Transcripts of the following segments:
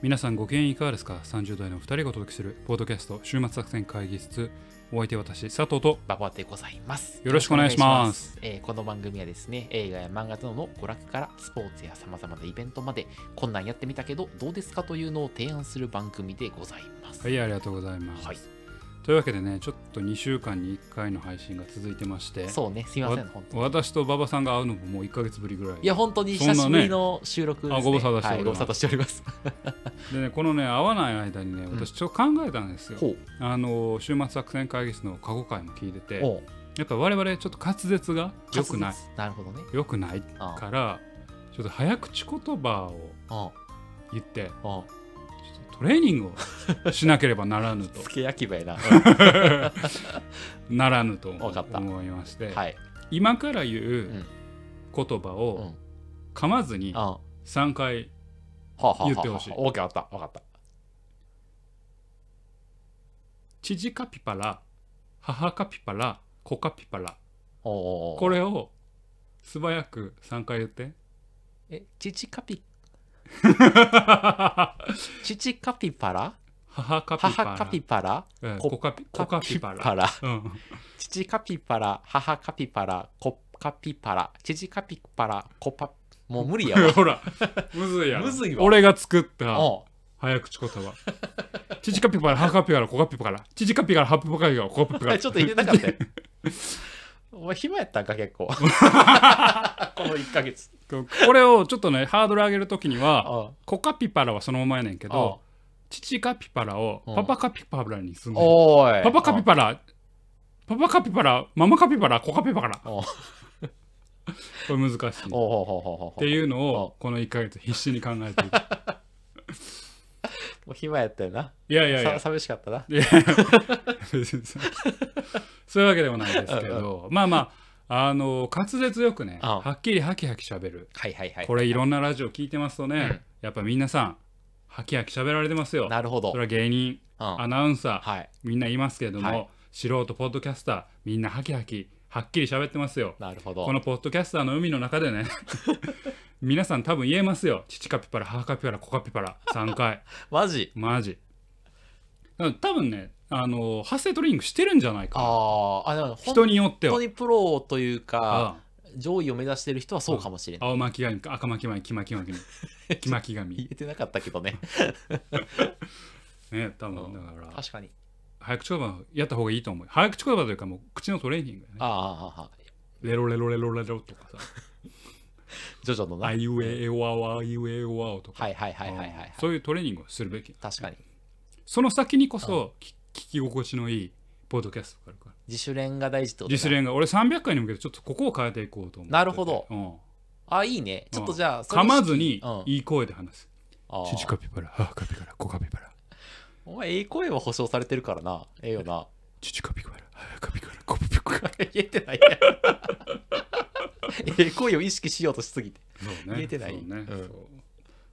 皆さんご機嫌いかがですか ?30 代の2人がお届けするポッドキャスト週末作戦会議室お相手は私佐藤とババでございます。よろしくお願いしますえーこの番組はですね、映画や漫画などの娯楽からスポーツや様々なイベントまで、こんなんやってみたけどどうですかというのを提案する番組でございます。はいありがとうございます、はいというわけでねちょっと2週間に1回の配信が続いてましてそうね、すいません、本当に。私と馬場さんが会うのももう1ヶ月ぶりぐらいいや、本当に久しぶりの収録です、ね。あご無沙汰しておりますはい、ります。でねこのね会わない間にねん私ちょっと考えたんですよ、ほう。あの週末作戦会議室の過去回も聞いててやっぱ我々ちょっと滑舌が良くないなるほどね。良くないあからちょっと早口言葉をあ言ってああトレーニングをしなければならぬとつけ焼き場やな。ならぬと思いまして、はい。今から言う言葉うをん。噛まずにあは3回言ってほしいオーケー、わかった。わかった。「父カピパラ母カピパラ子カピパラおうおうお」うこれを素早く3回言ってえ、父カピ、父カピパラ？母カピパラ。母カピパラ？うん子子カピ子カピパラ。うん。父カピパラ母カピパラ子カピパラ。父カピパラ子パもう無理やわ。ほらむずいやろ。むずいわ。俺が作った早口言葉。父カピパラ母カピパラ子カピパラ。父カピパラ母カピパラ子カピパラ。ちょっと入れなかったよお前暇やったんか結構。この1ヶ月。これをちょっとねハードル上げるときにはお子カピパラはそのままやねんけうど父カピパラをうん。パパカピパラにすんねん。おーい。パパカピパラパパカピパラママカピパラ子カピパラ。これ難しい。っていうのをこの1ヶ月必死に考えている もう暇やったよな。いやいやいや。さ寂しかったな。いや別にそそういうわけでもないですけどまあまああの滑舌よくねあはっきりハキハキしゃべる。はいはいはい。これいろんなラジオ聞いてますとね、うん。やっぱ皆さんハキハキしゃべられてますよ。なるほど。それは芸人うん。アナウンサーはい。みんな言いますけれども、はい。素人ポッドキャスターみんなハキハキはっきり喋ってますよ。なるほど。このポッドキャスターの海の中でね皆さん多分言えますよ。父カピパラ母カピパラ子カピパラ3回。マジ？マジ。多分ねあの発声トレーニングしてるんじゃないかな。あーあでも人本によっては。当にプロというかあ上位を目指してる人はそうかもしれない。青巻紙赤巻紙黄 巻紙。黄巻言紙えてなかったけどね。ね多分うん。だから。確かに。早口言葉やった方がいいと思う。早口言葉というかもう口のトレーニングやね。ああああああレロレロレロレロとかさジョジョのな。あいうええわわあいうええわおとか。はいはいはいはいはいはい。そういうトレーニングをするべき。確かに。その先にこそき聞き心地のいいポッドキャストがあるから。自主練が大事ってことだ自主練が俺300回に向けてちょっとここを変えていこうと思ってて。なるほど。うん。あいいね。ちょっとじゃあ噛まずにうん。いい声で話す。あー。父カピバラ母カピバラ子カピバラ。お前ええ声は保証されてるからな。ええよな。父カピバラ母カピバラ子カピバラ。言えてないやん ええ声を意識しようとしすぎて。そうね。言えてない。そうね。うん。そう。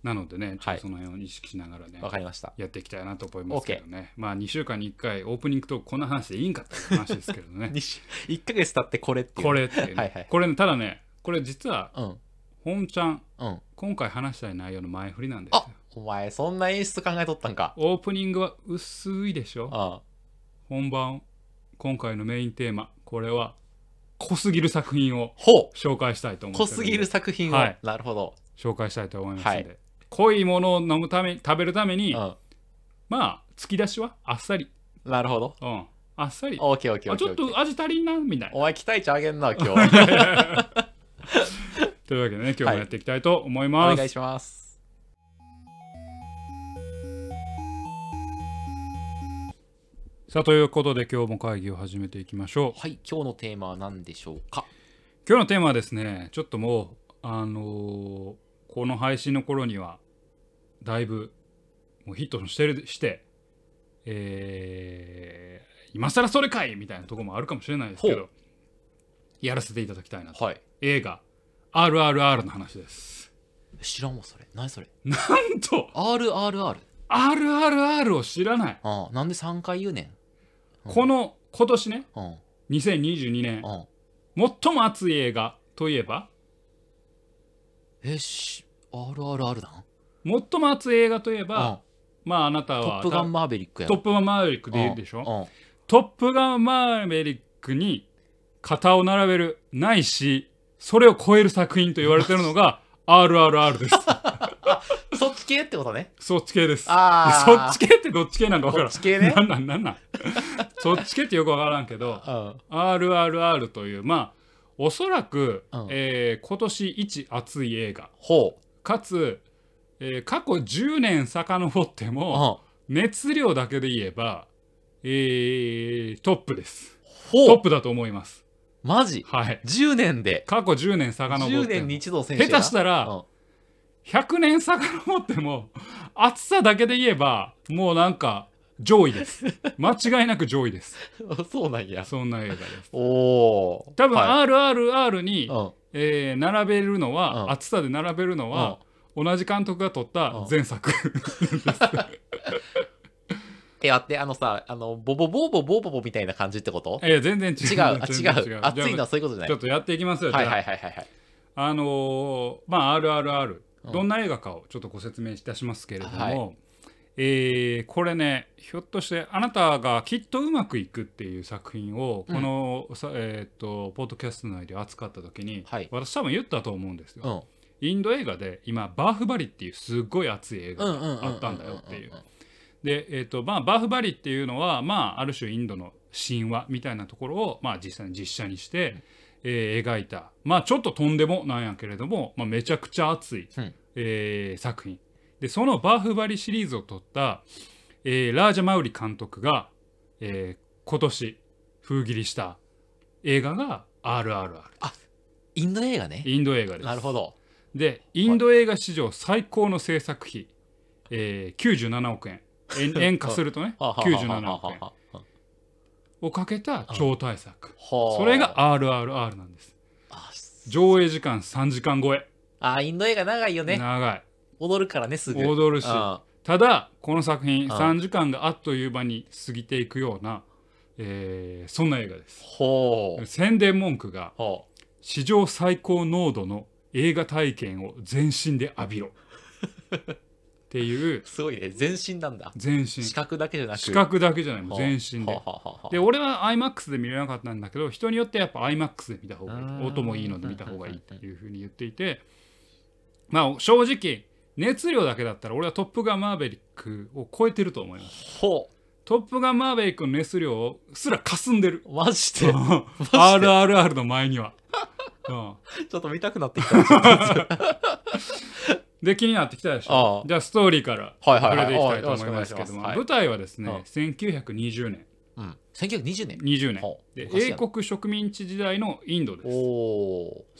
なのでねちょっはい。とその辺を意識しながらねわかりました。やっていきたいなと思いますけどね。まあ2週間に1回オープニングとこんな話でいいんかっていう話ですけどね。1ヶ月経ってこれっていう。これっていうね。はいはいこれねただねこれ実はうん。本ちゃんうん。今回話したい内容の前振りなんですあよお前そんな演出考えとったんか。オープニングは薄いでしょ。あ。本番今回のメインテーマこれは濃すぎる作品をほう。紹介したいと思ってるんで。す濃ぎる作品を、はい。なるほど、紹介したいと思いますので、はい。濃いものを飲むため食べるために、うまあ突き出しはあっさり、ん、なるほど。うん、あっさり。オーケーオーケーちょっーケーオーケー。と味足りんなみたいな。お前期待値上げんな 今日。というわけでね今日もやっていきたいと思いおます、願いしますさあということで今日も会議を始めていきましょう。はい今日のテーマは何でしょうか？今日のテーマはですねちょっともうあのーこの配信の頃にはだいぶもうヒットしてるしてえー今更それかいみたいなところもあるかもしれないですけほどやらせていただきたいなと。はい。映画 RRR の話です。知らんわそれ。何それ？なんと！RRR RRR を知らない、あなんで3回言うねん？この今年ねうん。2022年うん。最も熱い映画といえばえし RRR なん？最も熱い映画といえうん。ば、まああなたはトップガンマーヴェリックや。ろトップガンマーヴェリックで言うでしょ、ょトップガンマーヴェリックに肩を並べるないしそれを超える作品と言われてるのが RRR です。うん、そっち系ってことね。そっち系です。あそっち系ってどっち系なんか分からん。こっち系ね。なんなんなんなん？そっち系ってよく分からんけど うん。RRR というまあおそらく、うん。えー今年一熱い映画。ほかつ、えー過去10年遡ってう、もうん、熱量だけで言えば、えートップです。トップだと思います。マジ？はい。10年で。過去10年遡っても。10年に一度選手下手したら100年遡っても熱さだけで言えばもうなんか上位です。間違いなく上位です。うん、そうなんや。そんな映画です。おお多分は RRR に、うん。えー並べるのは、うん。熱さで並べるのは、同じ監督が撮った前作、え待ってあのさあのボボボーボボーボボみたいな感じってこと？いや全然違う。違う。違う。熱いのはそういうことじゃない。ちょっとやっていきますよ、はいはいはいはいあのーまあ RRR うん。どんな映画かをちょっとご説明いたしますけれども、はいえーこれねひょっとしてあなたがきっとうまくいくっていう作品をこの、さえー、とポッドキャスト内で扱った時に、はい。私多分言ったと思うんですよ。うん。インド映画で今バーフバリっていうすっごい熱い映画うんうんうんうんがあったんだよっていう。で、えーとまあ、バーフバリっていうのは、まあ、ある種インドの神話みたいなところを、まあ、実際に実写にして、えー描いた、まあ、ちょっととんでもなんやけれども、まあ、めちゃくちゃ熱い、うん。えー作品でそのバーフバリシリーズを撮った、えーラージャ・マウリ監督が、えー今年封切りした映画が RRR インド映画ね。インド映画です。なるほど。でインド映画史上最高の制作費、えー97億円。円 円化するとねははははは97億円はをかけた超大作。はそれが RRR なんです。あ上映時間3時間超え。あインド映画長いよね。長い踊るからねすぐ。踊るし。うんただこの作品ん3時間があっという間に過ぎていくような、えーそんな映画です。ほう。宣伝文句がほ史上最高濃度の映画体験を全身で浴びろ。っていう。うすごいね。全身なんだ。全身。視覚だけじゃなく。視覚だけじゃない。全身で。で俺は iMAX で見れなかったんだけど人によってやっぱ iMAX で見た方がいういん。音もいいので見た方がいいっていうふうに言っていて。まあ正直熱量だけだったら俺は「トップガンマーヴェリック」を超えてると思います。ほトップガンマーヴェリックの熱量すら霞んで？るうマジで？RRR の前には、うん、ちょっと見たくなってきた。で気になってきたでしょ？じゃあストーリーからはいはいはい。触れていきたいと思いますけども。およろしくお願いはい。舞台はですねああ1920年うん。1920年20年で英国植民地時代のインドです。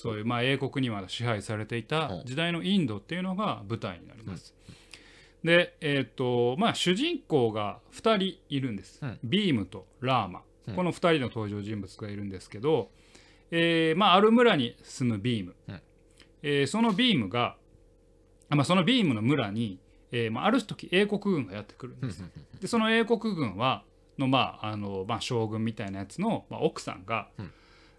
そういうまあ英国にまだ支配されていたうん。時代のインドっていうのが舞台になります。でえっ、とまあ主人公が2人いるんです。うん。ビームとラーマ、うん。この2人の登場人物がいるんですけど、えーまあ、ある村に住むビーム、うん。えーそのビームが、あまあ、そのビームの村に、えーまあ、ある時英国軍がやってくるんです。でその英国軍はの、まああのまあ、将軍みたいなやつの、まあ、奥さんが、うん。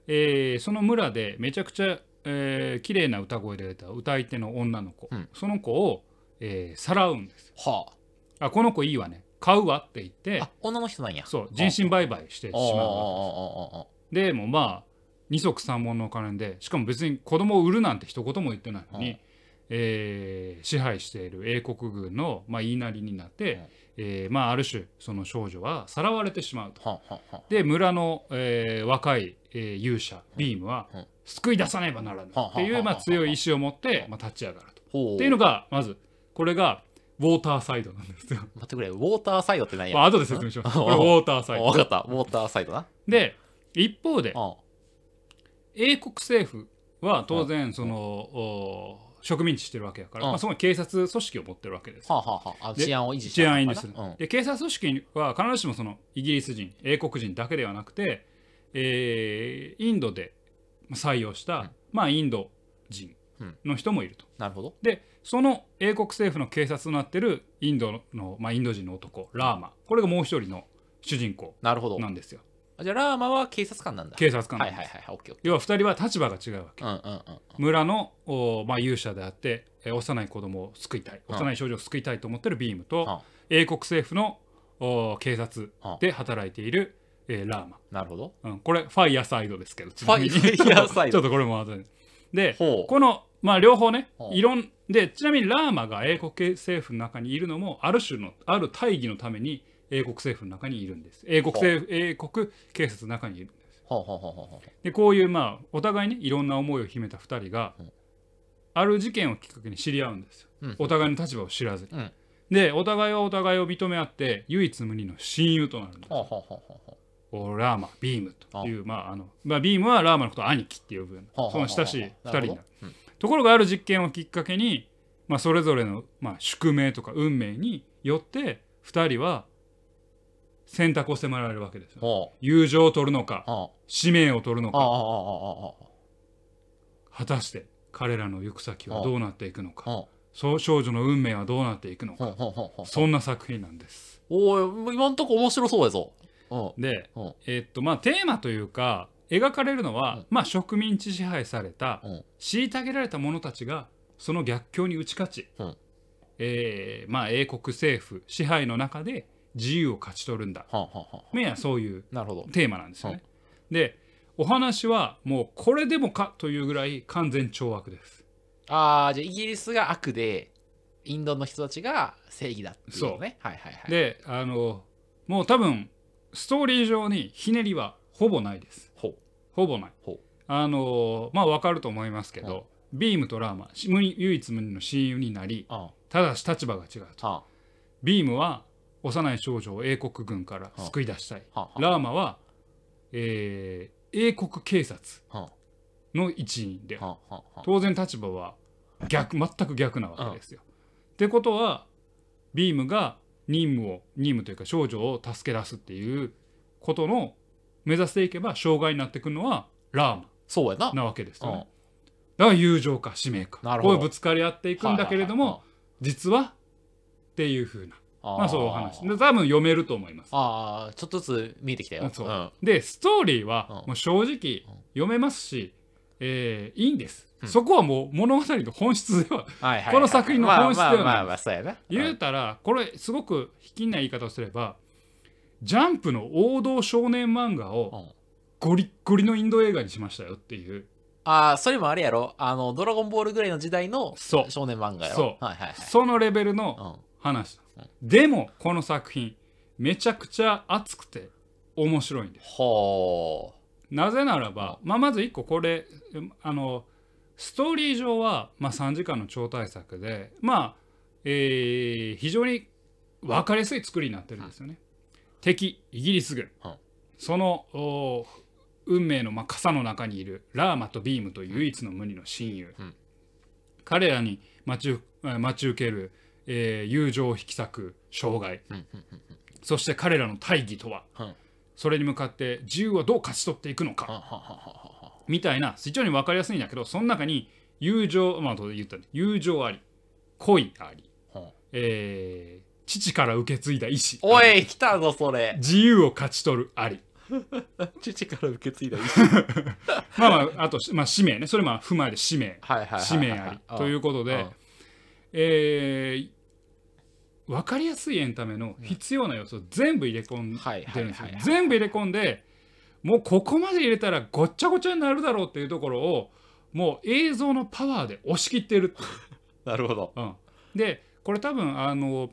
えーその村でめちゃくちゃ、えー綺麗な歌声で出た歌い手の女の子、うん。その子を、えーさらうんです。はあ。この子いいわね。買うわって言ってああ女の人なんや。そう人身売買してしまうわけです。あああああああでもうまあ二足三門のお金でしかも別に子供を売るなんて一言も言ってないのに、うんえー支配している英国軍の、まあ、言いなりになって、えーまあ、ある種その少女はさらわれてしまうと。はははで村の、えー若い、えー勇者ビームは、うん救い出さねばならぬはっていう、まあ、強い意志を持って、まあ、立ち上がると。っていうのがまずこれがウォーターサイドなんですよ。待ってくれウォーターサイドって何や？まあ後で説明します。ウォーターサイド。分かった。ウォーターサイドな。で一方でうん。英国政府は当然その、お植民地してるわけやから、うん。まあ、そこに警察組織を持ってるわけです。はあはあで治安を維持治安維持する、うん。で警察組織は必ずしもそのイギリス人英国人だけではなくて、えーインドで採用した、うん。まあ、インド人の人もいると。なるほど。でその英国政府の警察となってるインドの、まあ、インド人の男ラーマ。これがもう一人の主人公なるほど。なんですよ。あじゃあラーマは警察官なんだ。警察官。はいはいはいオッケーオッケ要は2人は立場が違うわけ。ーうんうんうん。村の、おまあ、勇者であってえー幼い子供を救いたい。うん。幼い少女を救いたいと思ってるビームうん。と英国政府のお警察で働いている、えーラーマ、なるほど。うん、これファイヤーサイドですけどファイちなみにファイヤーサイド。ちょっとこれも後で。でほう。この、まあ、両方ねう。んいろんでちなみにラーマが英国政府の中にいるのもある種のある大義のために英国政府の中にいるんです。英国政府英国警察の中にいるんです。ほうほうほうほうほうでこういうまあお互いねいろんな思いを秘めた2人が、うん。ある事件をきっかけに知り合うんですよ、うん。お互いの立場を知らずに、うん。でお互いはお互いを認め合って唯一無二の親友となるんです。ほうほうほうほうほうおラーマビームというまああの、まあ、ビームはラーマのことを兄貴って呼ぶ。ようその親しい2人になるうん。ところがある実験をきっかけに、まあ、それぞれの、まあ、宿命とか運命によって2人は選択を迫られるわけですよ。ほ友情を取るのか使命を取るのか。果たして彼らの行く先はどうなっていくのか。そう少女の運命はどうなっていくのか。そんな作品なんです。おい今んとこ面白そうやぞ。うんでうんえっとまあテーマというか描かれるのは、うんまあ植民地支配されたうん虐げられた者たちがその逆境に打ち勝ち、うんえーまあ、英国政府支配の中で自由を勝ち取るんだ。はあはそういうなるほど。テーマなんですよね。でお話はもうこれでもかというぐらい完全懲悪です。ああじゃあイギリスが悪でインドの人たちが正義だっていうのねはいはいはい。であのもう多分ストーリー上にひねりはほぼないです。ほぼない。あのまあ分かると思いますけど、ビームとラーマ唯一無二の親友になりあただし立場が違うと。ビームは幼い少女を英国軍から救い出したい。あ。はあ。ラーマは、えー英国警察はの一員であはあ。はあ。当然立場は逆全く逆なわけですよ。ってことはビームが任務を任務というか少女を助け出すっていうことの目指していけば障害になってくるのはラーそうやな。マなわけですよね。うん。だから友情か使命かなるほど。こうぶつかり合っていくんだけれども実はっていうふうな。あまあそういうお話。で多分読めると思います。ああちょっとずつ見えてきたよ。そう。うん。でストーリーはうん。もう正直読めますし、えーいいんです、うん。そこはもう物語の本質でははいはいはい。この作品の本質ではない。まあまあそうやな。言うたらこれすごく卑近な言い方をすればジャンプの王道少年漫画をうん。ゴリッゴリのインド映画にしましたよっていう。ああそれもあれやろ。あのドラゴンボールぐらいの時代の少年漫画やろ。そう。はいはいはい。そのレベルのうん。話でもこの作品めちゃくちゃ熱くて面白いんです。ほなぜならば、まあ、まず1個これうんあのストーリー上は、まあ、3時間の超大作でまあ、えー非常に分かりやすい作りになってるんですよね。敵イギリス軍、うんそのお運命の、まあ、傘の中にいるラーマとビームという唯一の無二の親友、うん。彼らに待ち待ち受ける、えー友情を引き裂く障害、そして彼らの大義とは、うん。それに向かって自由をどう勝ち取っていくのか、みたいな非常に分かりやすいんだけどその中に友情まあ言った友情あり恋あり、はえー父から受け継いだ意志。おい来たぞそれ。自由を勝ち取るあり。父から受け継いだ意 まあまああと、まあ、使命ね。それまあ踏まえて使命。はいはいはいはい使命あり。ということでうん、えー分かりやすいエンタメの必要な要素を全部入れ込んはいでるんですよ。全部入れ込んでもうここまで入れたらごっちゃごちゃになるだろうっていうところをもう映像のパワーで押し切ってるって なるほど。うん、でこれ多分あの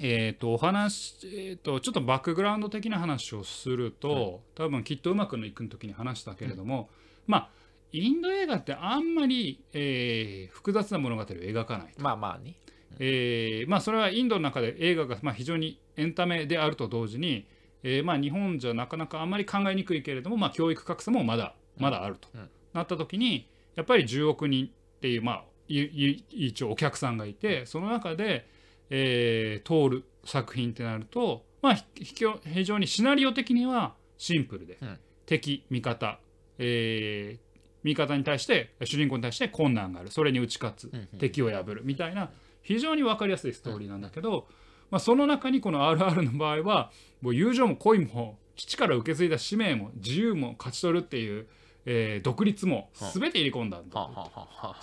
えー、とお話、えー、とちょっとバックグラウンド的な話をすると、多分きっとうまくいくの時に話したけれども、まあインド映画ってあんまり、えー複雑な物語を描かない、まあまあねえーまあ、それはインドの中で映画がまあ非常にエンタメであると同時に、えーまあ、日本じゃなかなかあんまり考えにくいけれども、まあ、教育格差もまだまだあると、うん。なった時にやっぱり10億人っていう、まあ、いい一応お客さんがいてその中で、えー通る作品ってなると、まあ、非常にシナリオ的にはシンプルで、うん。敵味方、えー味方に対して主人公に対して困難がある。それに打ち勝つ、うんうん。敵を破る。みたいな非常に分かりやすいストーリーなんだけど、まあ、その中にこの RR の場合はもう友情も恋も基地から受け継いだ使命も自由も勝ち取るっていう、えー独立も全て入れ込んだんだ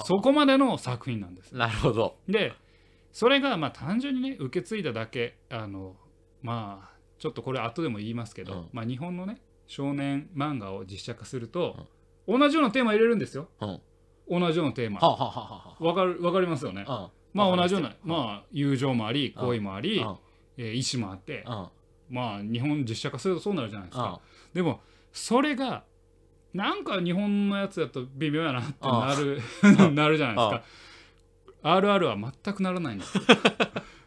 そこまでの作品なんです。なるほど。でそれがまあ単純にね受け継いだだけあのまあちょっとこれ後でも言いますけど、うん。まあ、日本のね少年漫画を実写化すると、同じようなテーマ入れるんですよ。うん。同じようなテーマ。はあはあはかるわかりますよねまあ同じようなりまあ友情もあり恋もあり、うん。えー意志もあってうん。まあ日本実写化するとそうなるじゃないですうん。かでもそれがなんか日本のやつだと微妙やなってなる なるじゃないですか。RR は全くならないんですよ。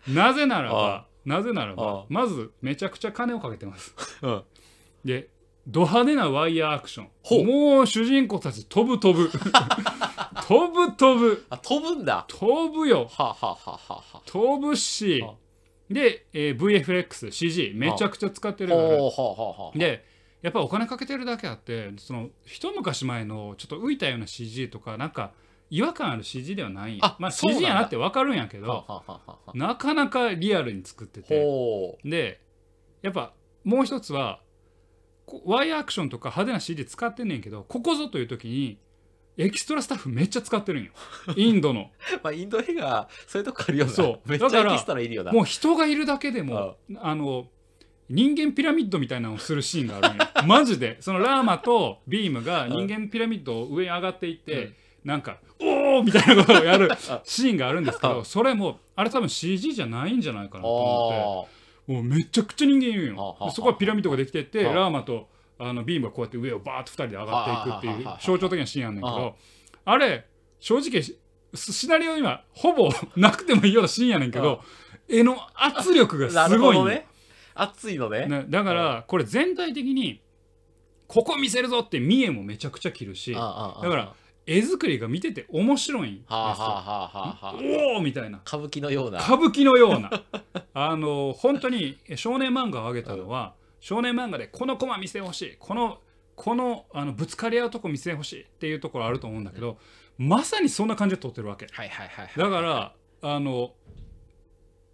なぜならばなぜならあばまずめちゃくちゃ金をかけてます。うん。でド派手なワイヤーアクション。もう主人公たち飛ぶ飛ぶ。飛ぶ飛ぶ。あ飛ぶんだ。飛ぶよ。はあはあはあは飛ぶし。あ。で、えー VFXCG めちゃくちゃ使ってるから。でやっぱお金かけてるだけあってその一昔前のちょっと浮いたような CG とかなんか違和感ある CG ではないんや。あまあ CG やなって分かるんやけどなかなかリアルに作ってて。ほでやっぱもう一つはこワイヤーアクションとか派手な CG 使ってんねんけどここぞという時にエキストラスタッフめっちゃ使ってるんよ。インドの。う まあインド映画そういうとこあるよな。そう。めっちゃエキストラいるよな。もう人がいるだけでもあの人間ピラミッドみたいなのをするシーンがあるんよ。マジで。そのラーマとビームが人間ピラミッドを上に上がっていって、うん。なんか「おお!」みたいなことをやるあ シーンがあるんですけどあそれもあれ多分 CG じゃないんじゃないかなと思って。あもうめちゃくちゃ人間いるよ。でそこはピラミッドができてってはあ。ラーマとあのビームがこうやって上をバーッと2人で上がっていくっていう象徴的なシーンあんねんけはどあ。れ正直シシナリオにはほぼなくてもいいようなシーンやねんけど絵の圧力がなすごいね。熱いのね。ねだからこれ全体的にここ見せるぞって見栄もめちゃくちゃ切るしああああ。だから絵作りが見てて面白いんですよ。はあはあはあはあはあ。おおみたいな。歌舞伎のような。歌舞伎のような。あの本当に少年漫画を上げたのは、少年漫画でこのコマ見せてほしい。このこのあのぶつかり合うとこ見せてほしいっていうところあると思うんだけど、まさにそんな感じで撮ってるわけ。はいはいはいはい。だからあの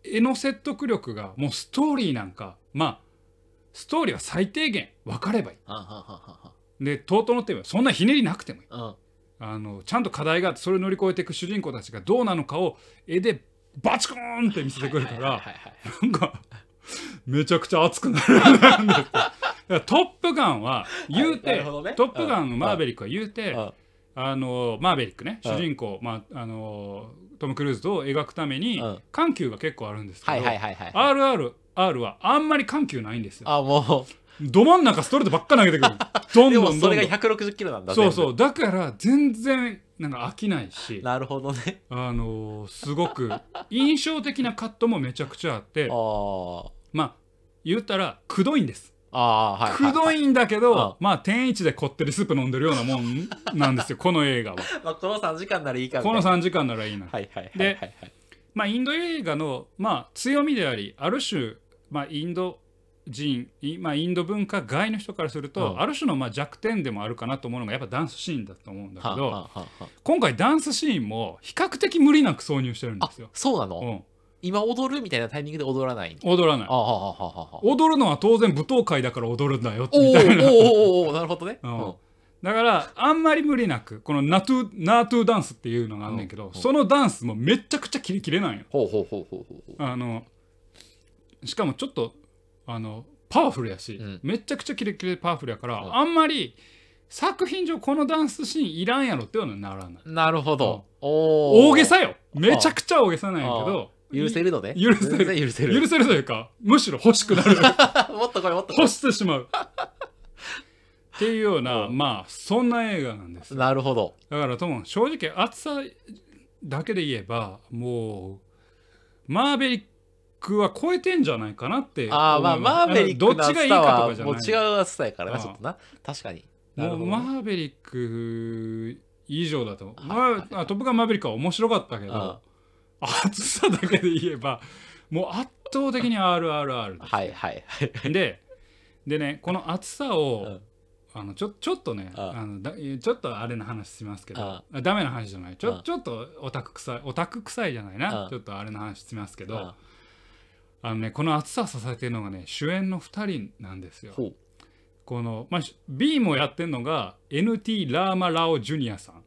絵の説得力がもうストーリーなんかまあストーリーは最低限分かればいい。あはははでとうとうのってそんなひねりなくてもいい。はあのちゃんと課題があってそれを乗り越えていく主人公たちがどうなのかを絵でバチコーンって見せてくるからなんかめちゃくちゃ熱くなるんです トップガンは言うて、ね。トップガンのマーベリックは言うて、うん。あのマーベリックねうん。主人公、まあ、あのトム・クルーズを描くためにうん。緩急が結構あるんですけど、RRR はあんまり緩急ないんですよ。あもど真ん中ストレートばっか投げてくる。どうんでどんどんどん。もそれが160キロなんだそうそ全うだから全然なんか飽きないし。部なるほどね。あのすごく印象的なカットもめちゃくちゃあって。あまあ言ったらくどいんです。あはいくどいんだけど、あまあ天一でこってりスープ飲んでるようなもんなんですよ この映画は。まあこの3時間ならいいかこのいな3時間ならいいな、はいはいはいではいはい。まあインド映画のまあ強みでありある種まあインド人いまあ、インド文化外の人からすると、うん。ある種のまあ弱点でもあるかなと思うのがやっぱダンスシーンだと思うんだけど、はあはあはあ。はあ今回ダンスシーンも比較的無理なく挿入してるんであすよ、そうなの？うん、今踊るみたいなタイミングで踊らない？踊らない。踊るのは当然舞踏会だから踊るんだよみたいな。おーおなるほどね。うん。うん。だからあんまり無理なくこのナトゥナートゥダンスっていうのがあんねんけど、うん。そのダンスもめちゃくちゃキレキレなんよ。ほうほうほうほう。あのしかもちょっとあのパワフルやし、うん。めちゃくちゃキレキレパワフルやから、うん。あんまり作品上このダンスシーンいらんやろっていうのはならないなるほど。おー。大げさよ。めちゃくちゃ大げさなんやけど許せるのね許せる。全然許せる。許せるというかむしろ欲しくなる。もっとこれもっとこ欲してしまう。っていうような、うん。まあそんな映画なんです。れなるほど。だからとも正直厚さだけで言えばもうマーベリックは超えてんじゃないかなってああまあマーベリックのどっちがいいかと厚さはかじゃない。もう違う厚さやからなちょっとな。確かに。もうマーベリック以上だと。まあ、トップガンマーベリックは面白かったけどあ厚さだけで言えばもう圧倒的に RRR ですはいはいはい。ででねこの厚さを、うん。あのちょちょっとねああのだちょっとあれの話しますけどああダメな話じゃない。ちょあちょっとオタク臭いオタク臭いじゃないな。あちょっとあれの話しますけどああのねこの厚さを支えてるのがね主演の2人なんですよ。この、まあ、ビームをやってるのが NT ラーマラオジュニアさん。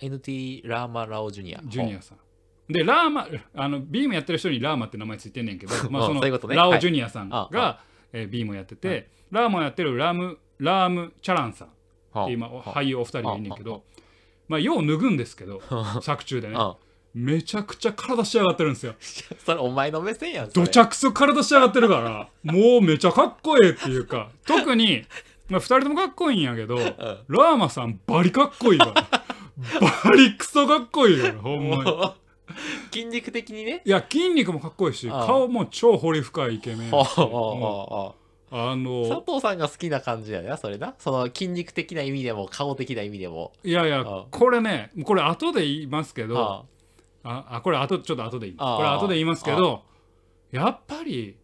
NT ラーマラオジュニア。ジュニアさん。でラーマあのビームやってる人にラーマって名前ついてんねんけど、まあ、あそのねラオジュニアさんが、はえービームをやってて、ラーマをやってるラムラーム・チャランさん。はって今は俳優お二人がいんねんけはどまあよう脱ぐんですけど作中でね。あめちゃくちゃ体仕上がってるんですよ。それお前の目線やん。どちゃくそ体仕上がってるからもうめちゃかっこええっていうか。特に、まあ、2人ともかっこいいんやけどラーマさんバリかっこいいから。バリクソかっこいいからほんまに。筋肉的にね。いや筋肉もかっこいいし顔も超彫り深いイケメンあの佐藤さんが好きな感じやな、それな。その筋肉的な意味でも、顔的な意味でも。いやいやあこれねこれ後で言いますけどはああこれ後ちょっと後で言い？ますこれ後で言いますけどやっぱり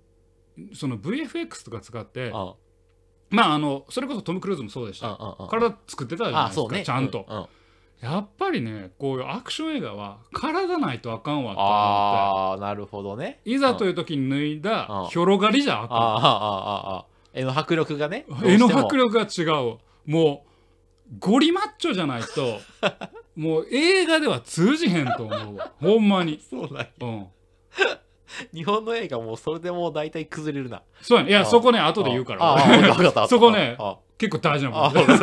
その VFX とか使ってあ、まああのそれこそトム・クルーズもそうでした。体作ってたじゃないですか、ね。ちゃんと、うんうん。やっぱりねこういうアクション映画は体ないとあかんわと思っああ、なるほどね。ていざという時に脱いだうん広がりじゃあかああ、ああ、ああ。絵の迫力がね。ん絵の迫力。力が違う。もうゴリマッチョじゃないと もう映画では通じへんと思うわ。ほんまに。そううん。日本の映画もうそれでもう大体崩れるな。そうやね。いやあそこね後で言うから。そこねあ結構大事なあ部分 っ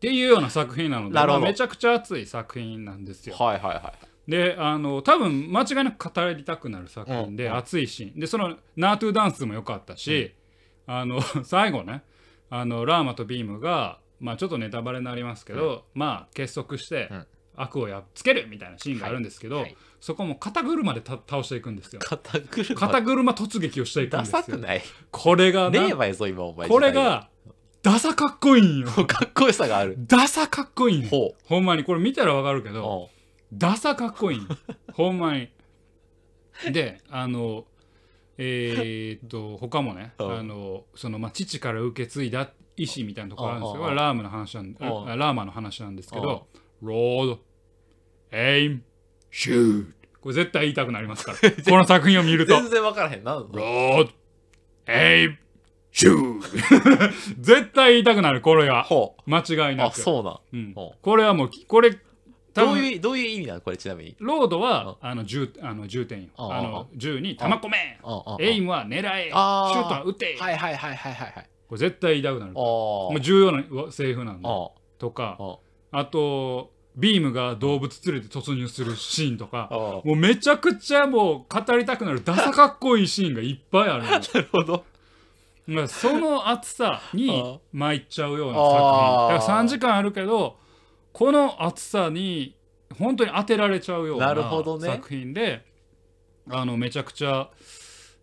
ていうような作品なのでまあめちゃくちゃ熱い作品なんですよ。はいはいはい。であの多分間違いなく語りたくなる作品で、うん熱いシーン。でそのナートゥダンスも良かったし、あの最後ねあのラーマとビームが、まあ、ちょっとネタバレになりますけど、まあ結束して、うん。悪をやっつけるみたいなシーンがあるんですけど、はい。はい。そこも肩車でた倒していくんですよ。肩車。肩車突撃をしていくんダですよ。サくない？これがなねえわよ、そう今お前。これがダサかっこいいんよ。かっこよさがある。ダサかっこいいんよほほんまにこれ見たらわかるけう。ど、うん。ダサかっこいいんほんまに。であのえーっと他もね、うん。あのそのまあ父から受け継いだ意思みたいなところあるんですよ、うんうんうんラームの話なんラーマの話なんですけど、ロードエイムシュート。これ絶対言いたくなりますから。この作品を見ると。全然分からへんな。ロードエイムシュー 絶対言いたくなるこれがほ間違いうなあ、くそうなん。これはもうこれどういう、どういう意味なのこれちなみに？ロードはあの銃あの重点あの銃に弾込めエイムは狙え。シュあーートは撃て。はいはいはいはいはいはい。これ絶対言いたくなるあもうあ。重要なセリフなんであとかあ。あとビームが動物連れて突入するシーンとか。もうめちゃくちゃもう語りたくなるダサかっこいいシーンがいっぱいあるの なるほど。まあその熱さにあ参っちゃうような作品。だから3時間あるけどこの熱さに本当に当てられちゃうようななるほどね。作品であのめちゃくちゃ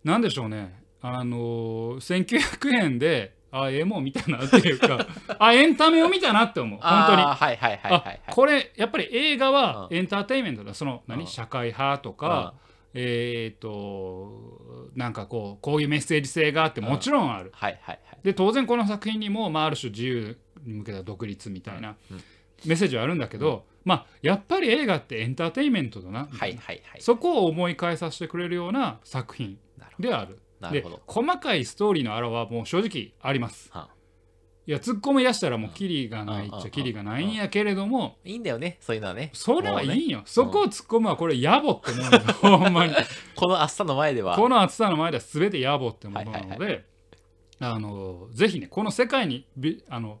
なんでしょうね。あの1900円であええもん見たなっていうか あエンタメを見たなって思う。本当に。はいはいはいはいはい。あ。これやっぱり映画はうん。エンターテインメントだ。その何うん。社会派とかえっとなんかこうこういうメッセージ性があってもちろんある。はいはいはい。で当然この作品にも、まあ、ある種自由に向けた独立みたいなうん。メッセージはあるんだけど、まあやっぱり映画ってエンターテインメントだな、はいはいはい。そこを思い返させてくれるような作品である。でなるほど。細かいストーリーのあらはもう正直あります。はいや突っ込み出したらもうキリがないっうんちゃキリがないんやけれどもいいんだよね、そういうのはね。それはいいんよ、そこを突っ込むはこれ野暮って思うんだよ ほんまにこの暑さの前では。この暑さの前では全て野暮ってものなはいはいのであのぜひねこの世界にびあの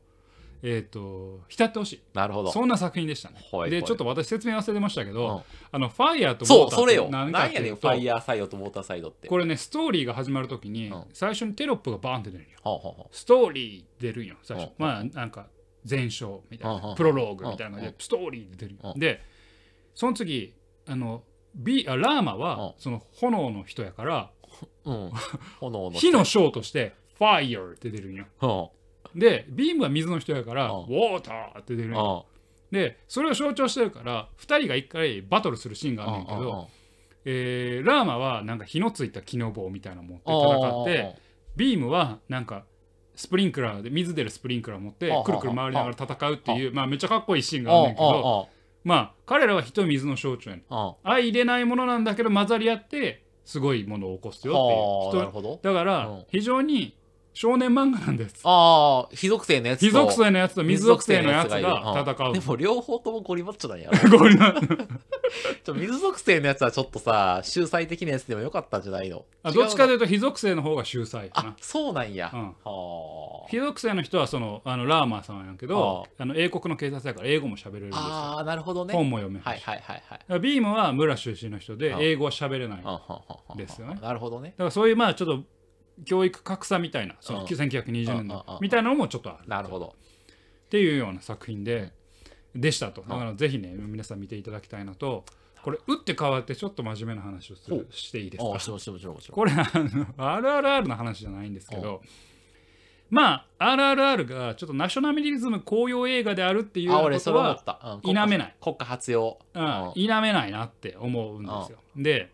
えっ、と浸ってほしいなるほど。そんな作品でしたね。はいはいでちょっと私説明忘れてましたけど、うんあのファイヤーとウォそう、ーターそれよ。って何なんやねん、かっていうとファイヤーサイドとウォーターサイドって。これねストーリーが始まるときに、うん最初にテロップがバーンって出るんよ。ほうほうほストーリー出るんよ最初。うんまあなんか前章みたいな、プロローグみたいな感じで、うんストーリーで出るんよ。うんでその次あのビあラーマは、うんその炎の人やからう。うん。炎の。火の章としてファイヤーって出るんよ。うん。でビームは水の人やから、うんウォーターって出るん。よ。でそれを象徴してるから2人が1回バトルするシーンがあるんだけど、えーラーマはなんか火のついた木の棒みたいなの持って戦ってビームはなんかスプリンクラーで水出るスプリンクラー持ってくるくる回りながら戦うっていうまあめっちゃかっこいいシーンがあるんだけどまあ彼らは火と水の象徴やねん。相容れないものなんだけど混ざり合ってすごいものを起こすよっていう。人なるほど。だからうん。非常に少年漫画なんですああ、火属性のやつと。非属性のやつと水属性のやつが戦ういるんでも両方ともゴリマッチョなんや。ゴリラ ちょ水属性のやつはちょっとさ、秀才的なやつでもよかったんじゃないの？あどっちかとで。いうと非属性の方が秀才かなあ、そうなんや。うんはあ。非属性の人はそのあのラーマーさんやけどあの英国の警察だから英語も喋れるんですよああ、なるほどね。本も読めはいはいはいはい。ビームは村出身の人でうん英語は喋れないですよねなるほどね。らそういうまあちょっと教育格差みたいなそのうん。1920年のうんみたいなのもちょっとあるなるほど。っていうような作品ででしたと。だからぜひね皆さん見ていただきたいのとこれ打って変わってちょっと真面目な話をするしていいですか？これあの RRR の話じゃないんですけどまあ RRR がちょっとナショナリズム公用映画であるっていうことは否めない。国家発用。うん。否めないなって思うんですよ。で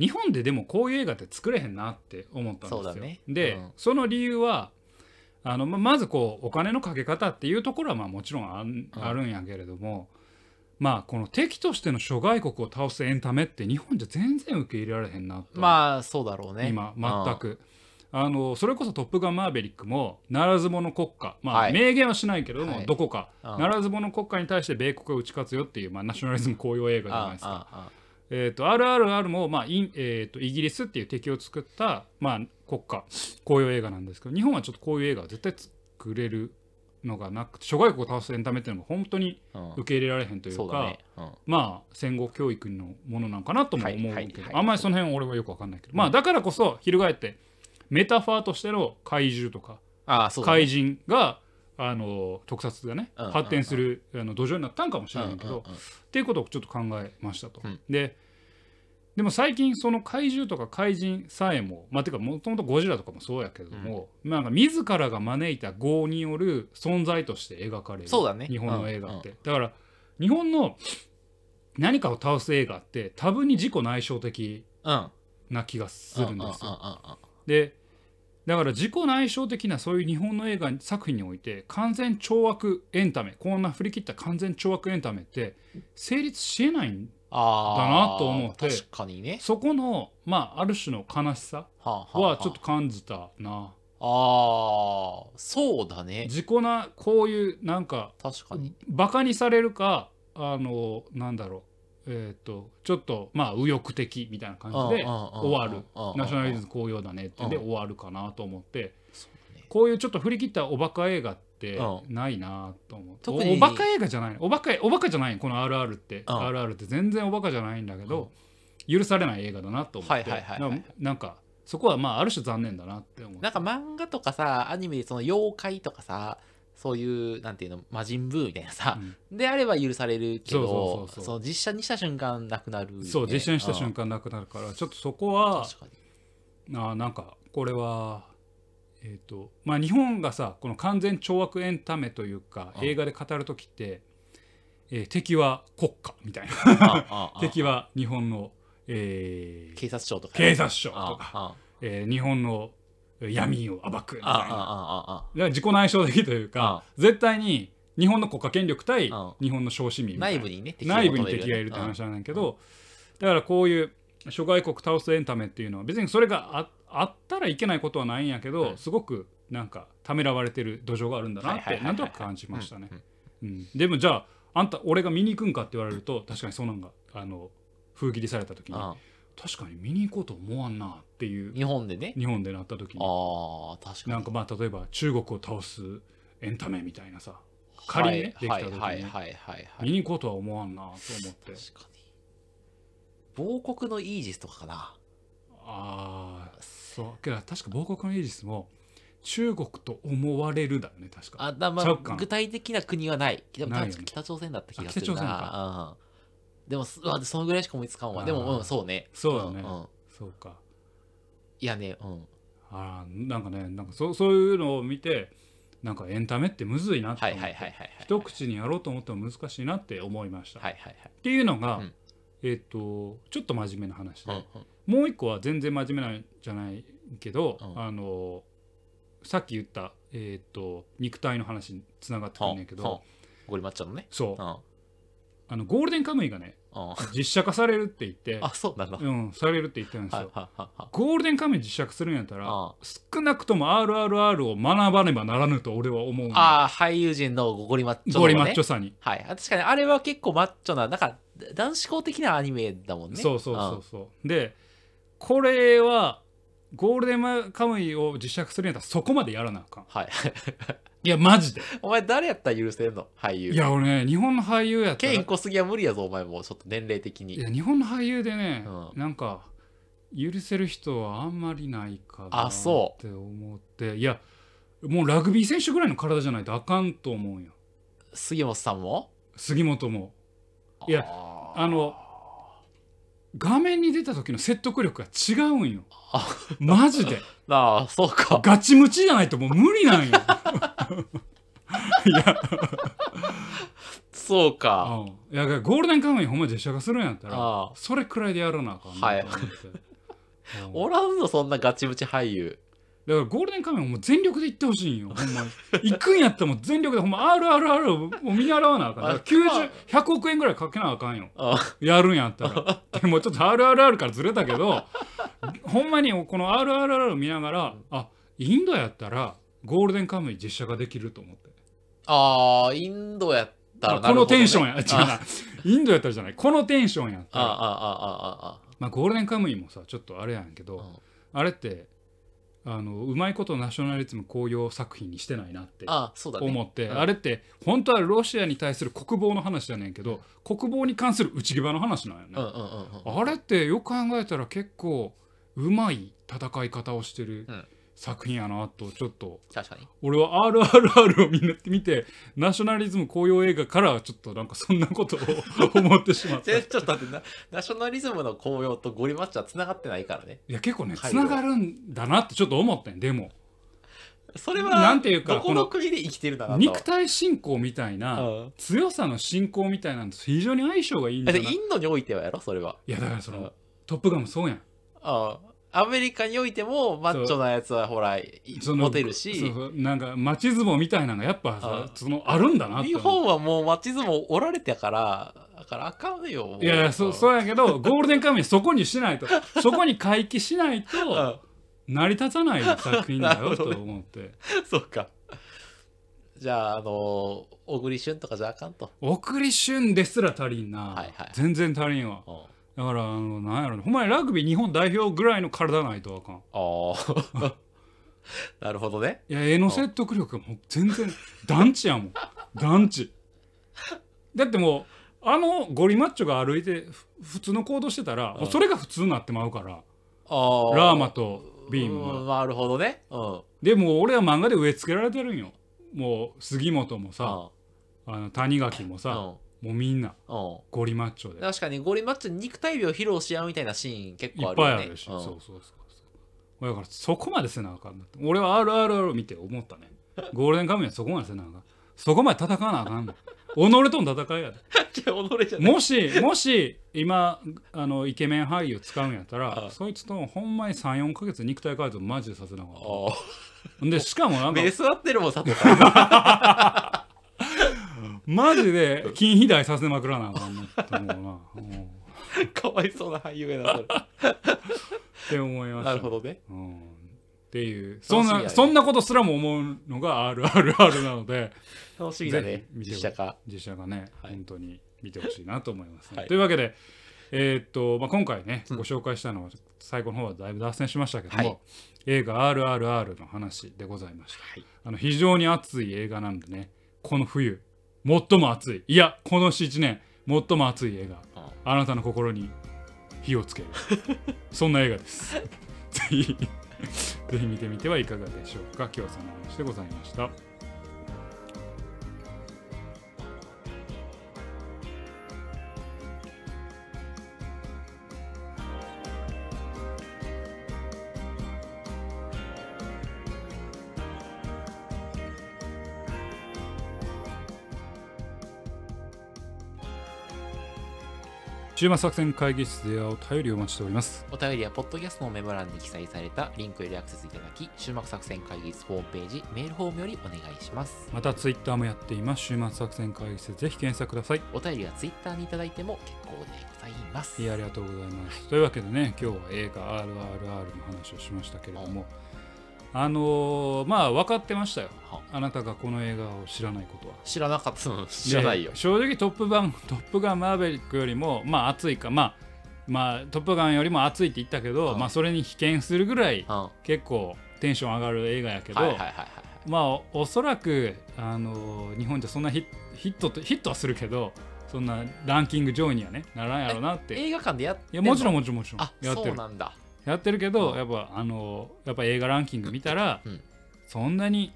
日本ででもこういう映画って作れへんなって思ったんですよ。そうだね。で、うん。その理由はあのままずこうお金のかけ方っていうところはまあもちろんあんあるんやけれども、まあこの敵としての諸外国を倒すエンタメって日本じゃ全然受け入れられへんなと、まあ、そうだろうね。今全く。あのそれこそ「トップガンマーヴェリック」もならず者国家。まあ、はい。明言はしないけれども、はい。どこか、うん。ならず者国家に対して米国が打ち勝つよっていう、まあ、ナショナリズム公用映画じゃないですか。ああえー、と RRR も、まあインえー、とイギリスっていう敵を作った、まあ、国家公用映画なんですけど日本はちょっとこういう映画は絶対作れるのがなくて諸外国を倒すエンタメっていうのが本当に受け入れられへんというか、そうだね。うん。まあ戦後教育のものなんかなとも思うけど、はいはいはいあんまりその辺俺はよく分かんないけど、まあだからこそ翻ってメタファーとしての怪獣とかああ、そうだね。怪人があの特撮がね、発展するあの土壌になったんかもしれないけど、っていうことをちょっと考えましたと。うん。ででも最近その怪獣とか怪人さえもまあてかもともとゴジラとかもそうやけれども、なんか自らが招いた業による存在として描かれるそうだね。日本の映画って、だから日本の何かを倒す映画って多分に自己内省的うん。な気がするんですよ。でだから自己内省的なそういう日本の映画作品において完全懲悪エンタメこんな振り切った完全懲悪エンタメって成立しえないんああ。だなと思って確かにね。そこのまあある種の悲しさはあはあはちょっと感じたなああ、そうだね。自己なこういうなんか確かに。バカにされるかあのなんだろうえっ、とちょっとまあ右翼的みたいな感じで終わる。ナショナリズム公用だねってんでうん。終わるかなと思って。こういうちょっと振り切ったおバカ映画ってうないなと思って、おおバカ映画じゃない。おバカおバカじゃない。この RR って、うん。RR って全然おバカじゃないんだけど、許されない映画だなと思って、ななんかそこはまあある種残念だなって思って。なんか漫画とかさ、アニメでその妖怪とかさ、そういう、なんていうの、魔人ブーみたいなさ、であれば許されるけど、そうそうそうそう。その実写にした瞬間なくなる、ね。そう実写にした瞬間。間なくなるからちょっとそこは。あーなんかこれはえっ、とまあ日本がさこの完全懲悪エンタメというかうん映画で語る時って、えー敵は国家みたいな。敵は日本の、えー警察庁とか、警察庁とあか、あ。えー日本の闇を暴くみたいな。だから自己内省的というか絶対に日本の国家権力対うん日本の小市民内部にね、敵内部に敵がいるって話なんだけど、だからこういう諸外国倒すエンタメっていうのは別にそれがああったらいけないことはないんやけど、うんすごくなんかためらわれてる土壌があるんだなってなんとなく感じましたね。でもじゃああんた俺が見に行くんかって言われると確かにそうなんがあの封切りされた時にうん確かに見に行こうと思わんなっていう日本でね。日本でなった時にああ、確かに。なんかまあ例えば中国を倒すエンタメみたいなさ仮にね、はいできた時に、はいはいはいはいはい。見に行こうとは思わんなと思って確かに。亡国のイージスとかかな。ああそうけど確か亡国のイージスも中国と思われるだよね確かあだまあ具体的な国はない。北朝鮮だった気があする北朝鮮な。うんでも、すうわそのぐらいしか思いつかんわ。であも、ーうん、そうね。そうだねんんそうかいやね、うん。あーなんかねなんかそうそういうのを見てなんかエンタメってむずいなってはい思って、はいはいはいはい。一口にやろうと思っても難しいなって思いました、はいはいっていうのが、うんえっ、とちょっと真面目な話で、はい。うんうんもう一個は全然真面目なんじゃないけど、うんあのさっき言った、えっと肉体の話につながってくるんだけど、はあはあゴリマッチョのね。そううんあのゴールデンカムイがねうん実写化されるって言って。あそうなの、うんされるって言ってるんですはいよゴールデンカムイ実写化するんやったらあ。少なくとも RRR を学ばねばならぬと俺は思うのああ俳優陣のゴリマッチョの、ね、ゴリマッチョさに、はい。確かにあれは結構マッチョななんか男子校的なアニメだもんね。そうそうそうそう。でこれはゴールデンカムイを実写化するんやったらそこまでやらなあかん。はい。いやマジで。お前誰やったら許せんの？俳優。いや俺ね日本の俳優やったら。ケイン小杉は無理やぞお前もうちょっと年齢的に。いや日本の俳優でね、うなんか許せる人はあんまりないかなあそって思って。いやもうラグビー選手ぐらいの体じゃないとあかんと思うんよ。杉本さんも？杉本も。いやああの画面に出た時の説得力が違うんよ。あ。マジで。ああそうか。ガチムチじゃないともう無理なんよ。いや。そうか。うんいやゴールデンカムイほんま実写化するんやったらそれくらいでやらなあかんなはいと思って、うんおらんぞそんなガチムチ俳優だからゴールデンカムイも全力で行ってほしいんよほんまに。行くんやったらもう全力でほんま RRR を見習わなあかん。だから90 100億円ぐらいかけなあかんよ。あ。やるんやったら。でもちょっと RRR からずれたけどほんまにこの RRR を見ながらあインドやったらゴールデンカムイ実写化できると思って。あーインドやったらあこのテンションや。や違うな。インドやったらじゃない。このテンションやったら。ああああああ。まあ、ゴールデンカムイもさちょっとあれやんけど、うん。あれってあのうまいことナショナリズム公用作品にしてないなってああそうだね。思って、うん。あれって本当はロシアに対する国防の話じゃねんけど国防に関する内際の話なんよね、うんうんうんうん。あれってよく考えたら結構うまい戦い方をしてるうん作品やなとちょっと。確かに。俺は RRR を見な見てナショナリズム公用映画からはちょっとなんかそんなことを思ってしまった。ちょっと待ってなナショナリズムの紅葉とゴリマッチはつながってないからね。いや結構ねはいつながるんだなってちょっと思ったんでもそれはなんていうかどこの国で生きてるんだなと。肉体信仰みたいなうん。強さの信仰みたいなのと非常に相性がいいんだな。てインドにおいてはやろそれは。いやだからそうん。のトップガンもそうやん。あアメリカにおいてもマッチョなやつはほらモテるし。そなんか町相撲みたいなのがやっぱさあそのあるんだなって日本はもうマッチ相撲おられてからだからあかんよいやいやそそうやけどゴールデンカムイそこにしないとそこに回帰しないとうん。成り立たない作品だよとなるほど思って。そうか。じゃああの小栗旬とかじゃあかんと。送り旬ですら足りんな、はいはい。全然足りんわ。うんだからあのなんやろね。ほんまにラグビー日本代表ぐらいの体ないとあかん。ああ なるほどね。いや絵の説得力がもう全然団地やもん。団地。だってもうあのゴリマッチョが歩いてふ普通の行動してたら、うん。それが普通になってまうから。あー。ラーマとビームがうんなるほどね。うん。でも俺は漫画で植え付けられてるんよ。もう杉本もさああの谷垣もさ、もうみんなゴリマッチョで。確かにゴリマッチョに肉体美を披露し合うみたいなシーン結構あるよね。ぱいあるし、うん。そうそうそうそう。だからそこまでせなあかんなって俺は RRR 見て思ったね。ゴールデンカムイはそこまでせなあかんそこまで戦わなあかんの。己との戦いやで。じゃあ己じゃない。もしもし今あのイケメン俳優使うんやったらあそいつとほんまに34か月肉体改造マジでさせなあかあんでしかもなんか 目座ってるもん佐藤さん マジで筋肥大させまくらなあかんなって思うな、かわいそうな俳優やなそれ。て思いました。なるほどね。うん。っていう。そんなそんなことすらも思うのが RRR なので。楽しみだね実写化。実写がね、はい。本当に見てほしいなと思いますね。はい。というわけで、えーっとまあ、今回ね、うん。ご紹介したのは最後の方はだいぶ脱線しましたけども、はい。映画「RRR」の話でございました。はい。あの非常に熱い映画なんでねこの冬最も熱い。いやこの7年最も熱い映画。うんあなたの心に火をつける。そんな映画です。ぜひぜひ見てみてはいかがでしょうか。今日はそんな話でございました。週末作戦会議室ではお便りをお待ちしておりますお便りはポッドキャストのメモ欄に記載されたリンクよりアクセスいただき、終幕作戦会議室ホームページ、メールフォームよりお願いします。またツイッターもやっています週末作戦会議室ぜひ検索くださいお便りはツイッターにいただいても結構でございます。いやありがとうございます。というわけでね、今日は映画 RRR の話をしましたけれども、あのーまあ分かってましたよ。はあなたがこの映画を知らないことは。知らなかったの知らないよで。正直トップガン、トップガンマーベリックよりも、まあ熱いか、まあ、まあトップガンよりも熱いって言ったけど、うんまあそれに被験するぐらいうん。は結構テンション上がる映画やけど。まあおおそらく、あのー日本じゃそんなヒヒットとヒットはするけど、そんなランキング上位にはね、ならんやろなって。映画館でやっていやもちろんもちろんもちろんあ、やってるそうなんだ。やってるけど、うん。やっぱあのやっぱ映画ランキング見たら、うん。そんなに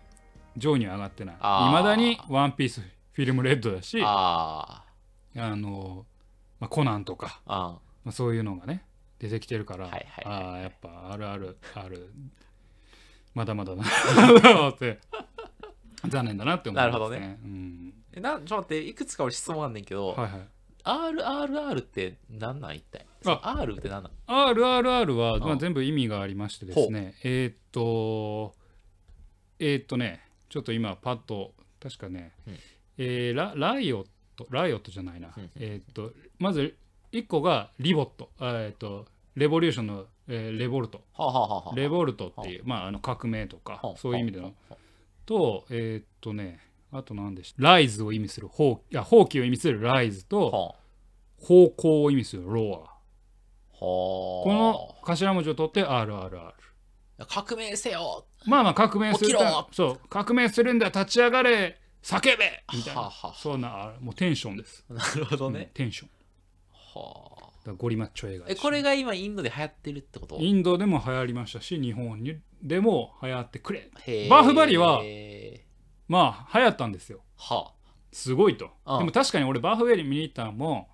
上位には上がってない。いまだに「ワンピースフィルムレッドだしああの、まあ、コナンとか。まあ、そういうのがね出てきてるから、はいはいはいはい。ああやっぱあるあるある。まだまだなって。残念だなって思います、ね、なるほどね。うん、えなちょっと待って、いくつか俺質問あんねんけど、はいはい RRR って何なん一体？あ。R って何なん？RRR は、まあ、うん全部意味がありましてですね。えーっとえーっとねちょっと今パッと確かね、うん。えーラライオットライオットじゃないな、うん。えーっとまず1個がリボット。あえーっとレボリューションの、えーレボルト。レボルトっていう、まあ、あの革命とかはあ。そういう意味での。とえーっとねあと何でした？ライズを意味する放いや放棄を意味するライズあとは方向を意味するロア。この頭文字を取って RRR 革命せよ。まあまあ革命するそう。革命するんだ立ち上がれ。叫べ。みたいな。はあはあそんなあもうテンションです、なるほどうんね、テンション。はあ。ゴリマッチョ映画えこれが今インドで流行ってるってこと？インドでも流行りましたし日本にでも流行ってくれ。バーフバリはまあ流行ったんですよ。はすごいと。うん。でも確かに俺バーフバリ見に行ったのも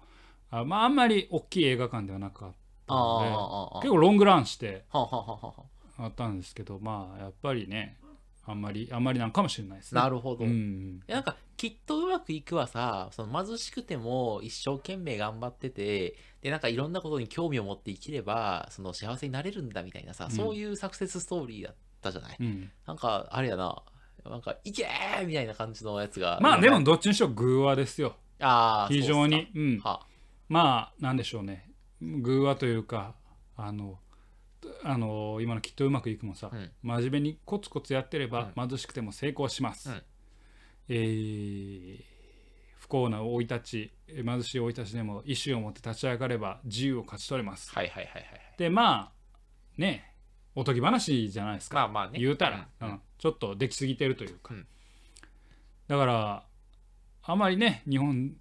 あ,、まあ、あんまり大きい映画館ではなかったあああのであああ結構ロングランしてはあはあはあはあ。あったんですけどまあやっぱりねあんまりあんまりなんかもしれないですね。なるほど、いうん。やなんかきっとうまくいくはさその貧しくても一生懸命頑張っててでなんかいろんなことに興味を持って生きればその幸せになれるんだみたいなさ、うん。そういうサクセスストーリーだったじゃない、うん。なんかあれやななんかいけーみたいな感じのやつがまあでもどっちにしろ偶話ですよ。あー非常に。そうっうん。は。まあなんでしょうね。偶話というかあのあの今のきっとうまくいくもさ、うん。真面目にコツコツやってれば、貧しくても成功します、うん。えー不幸な生い立ち貧しい生い立ちでも意志を持って立ち上がれば自由を勝ち取れます。はいはいはいはい。でまあねおとぎ話じゃないですか、まあまあね。言うたら、うん。うん。ちょっとできすぎてるというか、うん。だからあまりね日本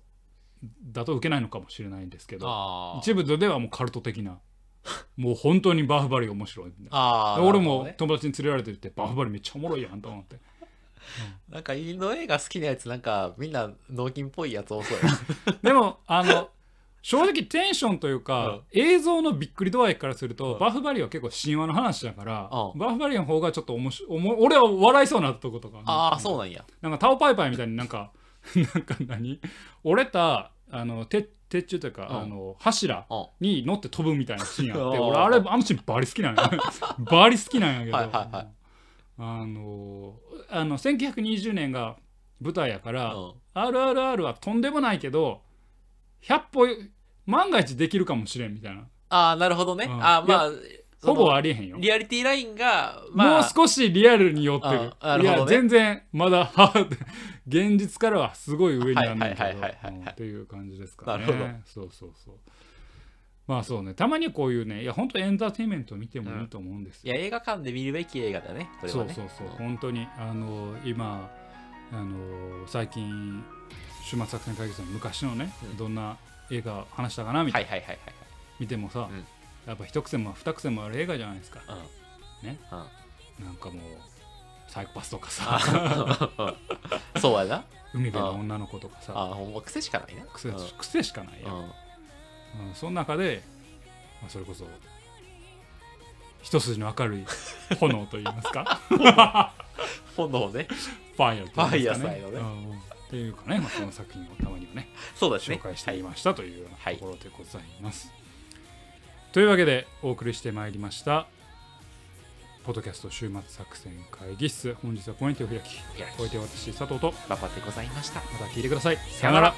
だと受けないのかもしれないんですけどあー。一部ではもうカルト的な もう本当にバーフバリが面白いみたいなあ俺もなるほどね。友達に連れられてってバーフバリめっちゃおもろいやんと思って。なんかインド映画好きなやつなんかみんな脳筋っぽいやつ多そうやな。でもあの正直テンションというか、映像のびっくり度合いからすると、うん。バーフバリは結構神話の話だから、うんバーフバリの方がちょっと面白いおも俺は笑いそうなとことか、ああそうなんや。なんかタオパイパイみたいになんか なんか何？折れたあの鉄鉄柱というか、うん。あの柱うんに乗って飛ぶみたいなシーンあって うん俺あれあのシーンバリ好きなんや バリ好きなんやけど、はいはいはい。あのあの1920年が舞台やから、うん。RRR はとんでもないけど100歩万が一できるかもしれんみたいな。ああなるほどね、うん。あーまあほぼありえへんよ。リアリティラインがまあもう少しリアルに寄ってる。ね。いや全然まだは現実からはすごい上にあるんだけどっていう感じですかね。なるほど。そうそうそう。まあそうね。たまにこういうねいや本当エンターテインメントを見てもいいと思うんですよ、いや映画館で見るべき映画だね。これはね。そうそうそう。本当にあの今あの最近終末作戦会議室の昔のね、うん。どんな映画話したかなみたいな、見てもさ、うん。やっぱ一癖も二癖もある映画じゃないですか。はいね。うん。なんかもうサイコパスとかさ。あそうやな。海辺の女の子とかさ。あほんま癖しかないな。癖うん。癖しかないやん、うん。うんその中で、まあ、それこそ一筋の明るい炎といいますか。炎ね。ファイヤーといいますか、ね、ファイヤーサイドね。うんっていうかね、まあ、その作品をたまにをねそうですね。紹介してはいみましたというようはない。ところでございます。というわけでお送りしてまいりましたポッドキャスト週末作戦会議室。本日はここに手を開き開きお相手は私佐藤と馬場でございました。また聞いてください。さよなら